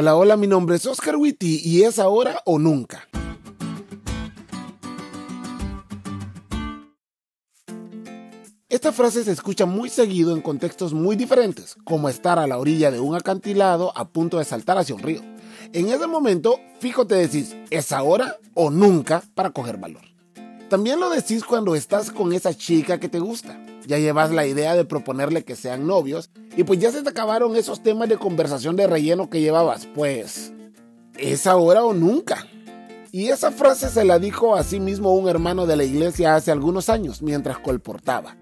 Hola, hola, mi nombre es Oscar Witty y es ahora o nunca. Esta frase se escucha muy seguido en contextos muy diferentes, como estar a la orilla de un acantilado a punto de saltar hacia un río. En ese momento, fijo te decís, es ahora o nunca para coger valor. También lo decís cuando estás con esa chica que te gusta. Ya llevas la idea de proponerle que sean novios y pues ya se te acabaron esos temas de conversación de relleno que llevabas. Pues, es ahora o nunca. Y esa frase se la dijo a sí mismo un hermano de la iglesia hace algunos años mientras colportaba.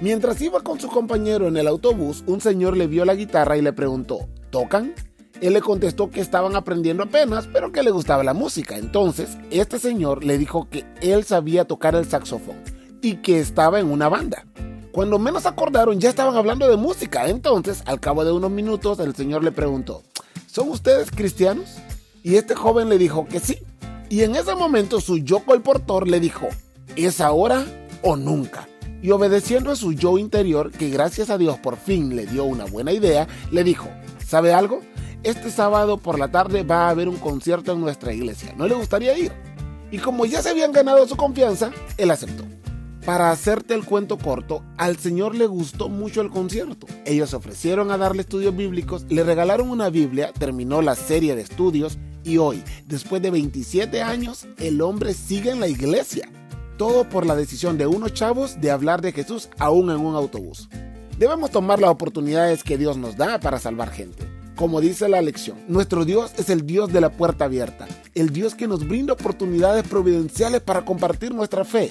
Mientras iba con su compañero en el autobús, un señor le vio la guitarra y le preguntó, ¿tocan? Él le contestó que estaban aprendiendo apenas, pero que le gustaba la música. Entonces, este señor le dijo que él sabía tocar el saxofón y que estaba en una banda. Cuando menos acordaron, ya estaban hablando de música. Entonces, al cabo de unos minutos, el señor le preguntó, ¿son ustedes cristianos? Y este joven le dijo que sí. Y en ese momento su yo colportor le dijo, ¿es ahora o nunca? Y obedeciendo a su yo interior, que gracias a Dios por fin le dio una buena idea, le dijo, ¿sabe algo? este sábado por la tarde va a haber un concierto en nuestra iglesia. ¿No le gustaría ir? Y como ya se habían ganado su confianza, él aceptó. Para hacerte el cuento corto, al Señor le gustó mucho el concierto. Ellos se ofrecieron a darle estudios bíblicos, le regalaron una Biblia, terminó la serie de estudios y hoy, después de 27 años, el hombre sigue en la iglesia. Todo por la decisión de unos chavos de hablar de Jesús aún en un autobús. Debemos tomar las oportunidades que Dios nos da para salvar gente. Como dice la lección, nuestro Dios es el Dios de la puerta abierta, el Dios que nos brinda oportunidades providenciales para compartir nuestra fe.